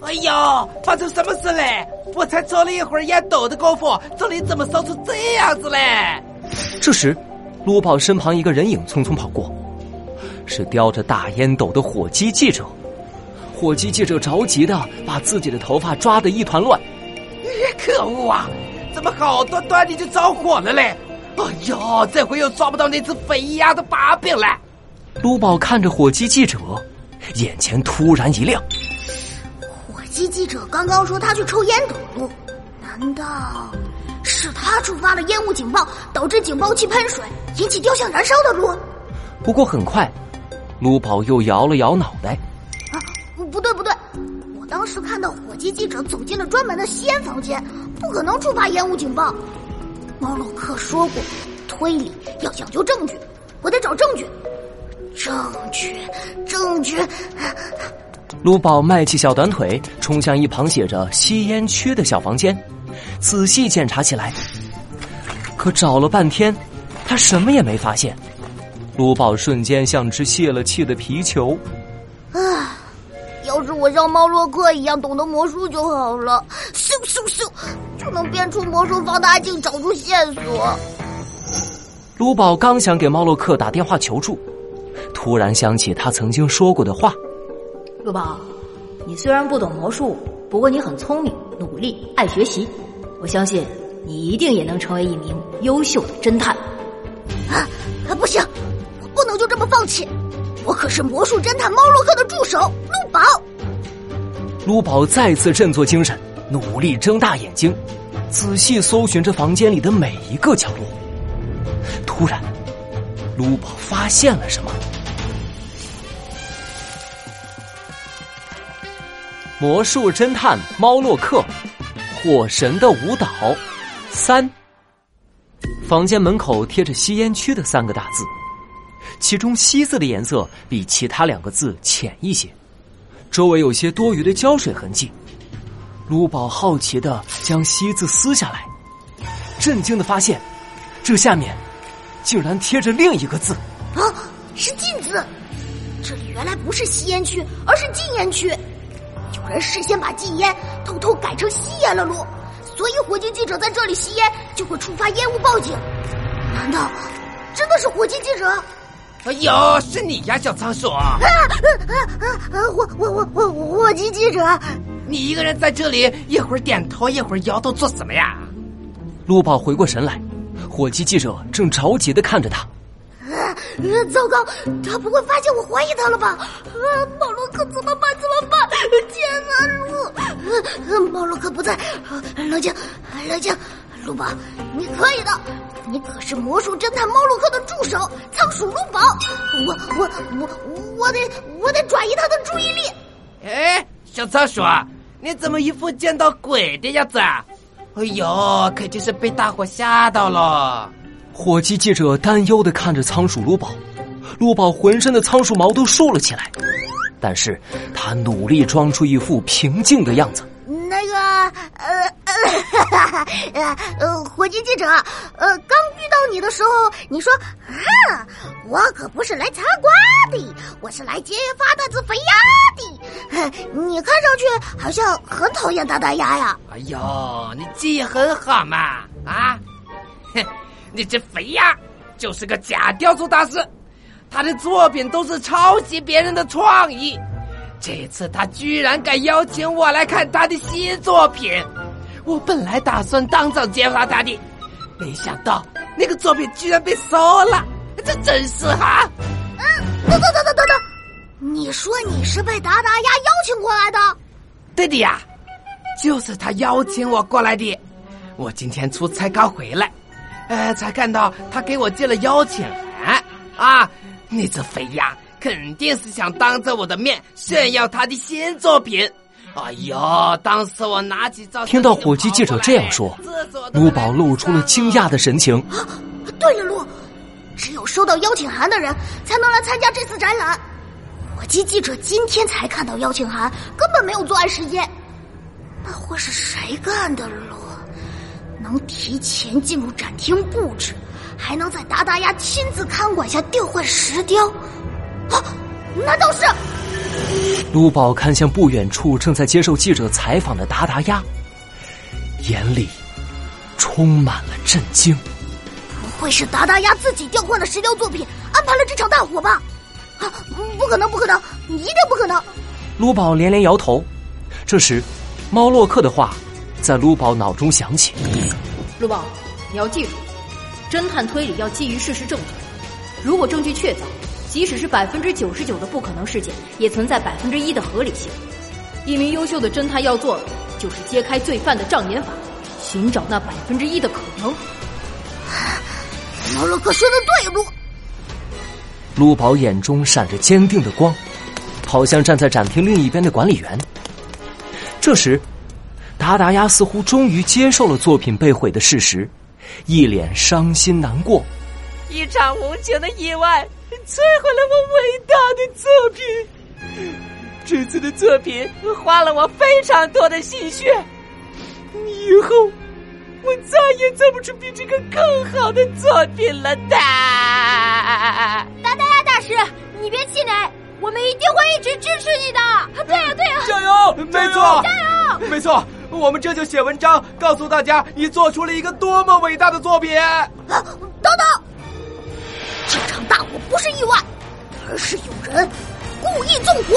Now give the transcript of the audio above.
哎呦，发生什么事嘞？我才抽了一会儿烟斗的功夫，这里怎么烧成这样子嘞？这时，卢宝身旁一个人影匆匆跑过，是叼着大烟斗的火鸡记者。火鸡记者着急的把自己的头发抓得一团乱。可恶啊！怎么好端端的就着火了嘞？哎呦，这回又抓不到那只肥鸭的把柄了。卢宝看着火鸡记者，眼前突然一亮。火鸡记者刚刚说他去抽烟斗路，难道是他触发了烟雾警报，导致警报器喷水，引起雕像燃烧的路？不过很快，卢宝又摇了摇脑袋。啊，不对不对，我当时看到火鸡记者走进了专门的吸烟房间，不可能触发烟雾警报。猫洛克说过，推理要讲究证据，我得找证据。证据，证据！卢宝迈起小短腿，冲向一旁写着“吸烟区”的小房间，仔细检查起来。可找了半天，他什么也没发现。卢宝瞬间像只泄了气的皮球。啊！要是我像猫洛克一样懂得魔术就好了，咻咻咻，就能变出魔术放大镜，找出线索。卢宝刚想给猫洛克打电话求助。突然想起他曾经说过的话：“陆宝，你虽然不懂魔术，不过你很聪明、努力、爱学习。我相信你一定也能成为一名优秀的侦探。”啊，不行，我不能就这么放弃。我可是魔术侦探猫洛克的助手陆宝。陆宝再次振作精神，努力睁大眼睛，仔细搜寻着房间里的每一个角落。突然，陆宝发现了什么。魔术侦探猫洛克，火神的舞蹈三。房间门口贴着“吸烟区”的三个大字，其中“吸”字的颜色比其他两个字浅一些，周围有些多余的胶水痕迹。卢宝好奇的将“吸”字撕下来，震惊的发现，这下面竟然贴着另一个字啊，是“禁”字。这里原来不是吸烟区，而是禁烟区。有人事先把禁烟偷偷改成吸烟了路，所以火鸡记者在这里吸烟就会触发烟雾报警。难道真的是火鸡记者？哎呦，是你呀，小仓鼠！啊啊啊啊！火火火火火鸡记者，你一个人在这里，一会儿点头，一会儿摇头，做什么呀？陆宝回过神来，火鸡记者正着急的看着他。啊，糟糕，他不会发现我怀疑他了吧？啊，猫洛克怎么办？怎么办？天哪，路！猫洛克不在，冷静，冷静，路宝，你可以的，你可是魔术侦探猫洛克的助手仓鼠路宝，我我我我得我得转移他的注意力。哎，小仓鼠，你怎么一副见到鬼的样子啊？哎呦，肯定是被大火吓到了。火鸡记者担忧的看着仓鼠路宝，路宝浑身的仓鼠毛都竖了起来，但是他努力装出一副平静的样子。那个，呃呃，呃呃，火鸡记者，呃，刚遇到你的时候，你说，啊，我可不是来擦瓜的，我是来揭发那只肥鸭的。你看上去好像很讨厌大大鸭呀。哎呦，你记忆很好嘛，啊，哼。你这肥鸭就是个假雕塑大师，他的作品都是抄袭别人的创意。这次他居然敢邀请我来看他的新作品，我本来打算当场揭发他的，没想到那个作品居然被收了，这真是哈！嗯，等等等等等等，你说你是被达达鸭邀请过来的？对的呀，就是他邀请我过来的。我今天出差刚回来。呃，才看到他给我寄了邀请函啊！那只肥鸭肯定是想当着我的面炫耀他的新作品。哎呦，当时我拿起照，听到火鸡记者这样说，卢宝露出了惊讶的神情。对了，陆，只有收到邀请函的人才能来参加这次展览。火鸡记者今天才看到邀请函，根本没有作案时间。那会是谁干的，陆？能提前进入展厅布置，还能在达达鸭亲自看管下调换石雕，啊？难道是？卢宝看向不远处正在接受记者采访的达达鸭，眼里充满了震惊。不会是达达鸭自己调换的石雕作品，安排了这场大火吧？啊，不可能，不可能，一定不可能！卢宝连连摇头。这时，猫洛克的话在卢宝脑中响起：“卢宝，你要记住，侦探推理要基于事实证据。如果证据确凿，即使是百分之九十九的不可能事件，也存在百分之一的合理性。一名优秀的侦探要做的，就是揭开罪犯的障眼法，寻找那百分之一的可能。”猫洛克说的对，卢。卢宝眼中闪着坚定的光，跑向站在展厅另一边的管理员。这时，达达鸭似乎终于接受了作品被毁的事实，一脸伤心难过。一场无情的意外摧毁了我伟大的作品。这次的作品花了我非常多的心血，以后我再也做不出比这个更好的作品了的。达达亚大师，你别气馁。我们一定会一直支持你的。对呀，对呀，加油！没错，加油！没错，我们这就写文章告诉大家，你做出了一个多么伟大的作品。啊等等，这场大火不是意外，而是有人故意纵火。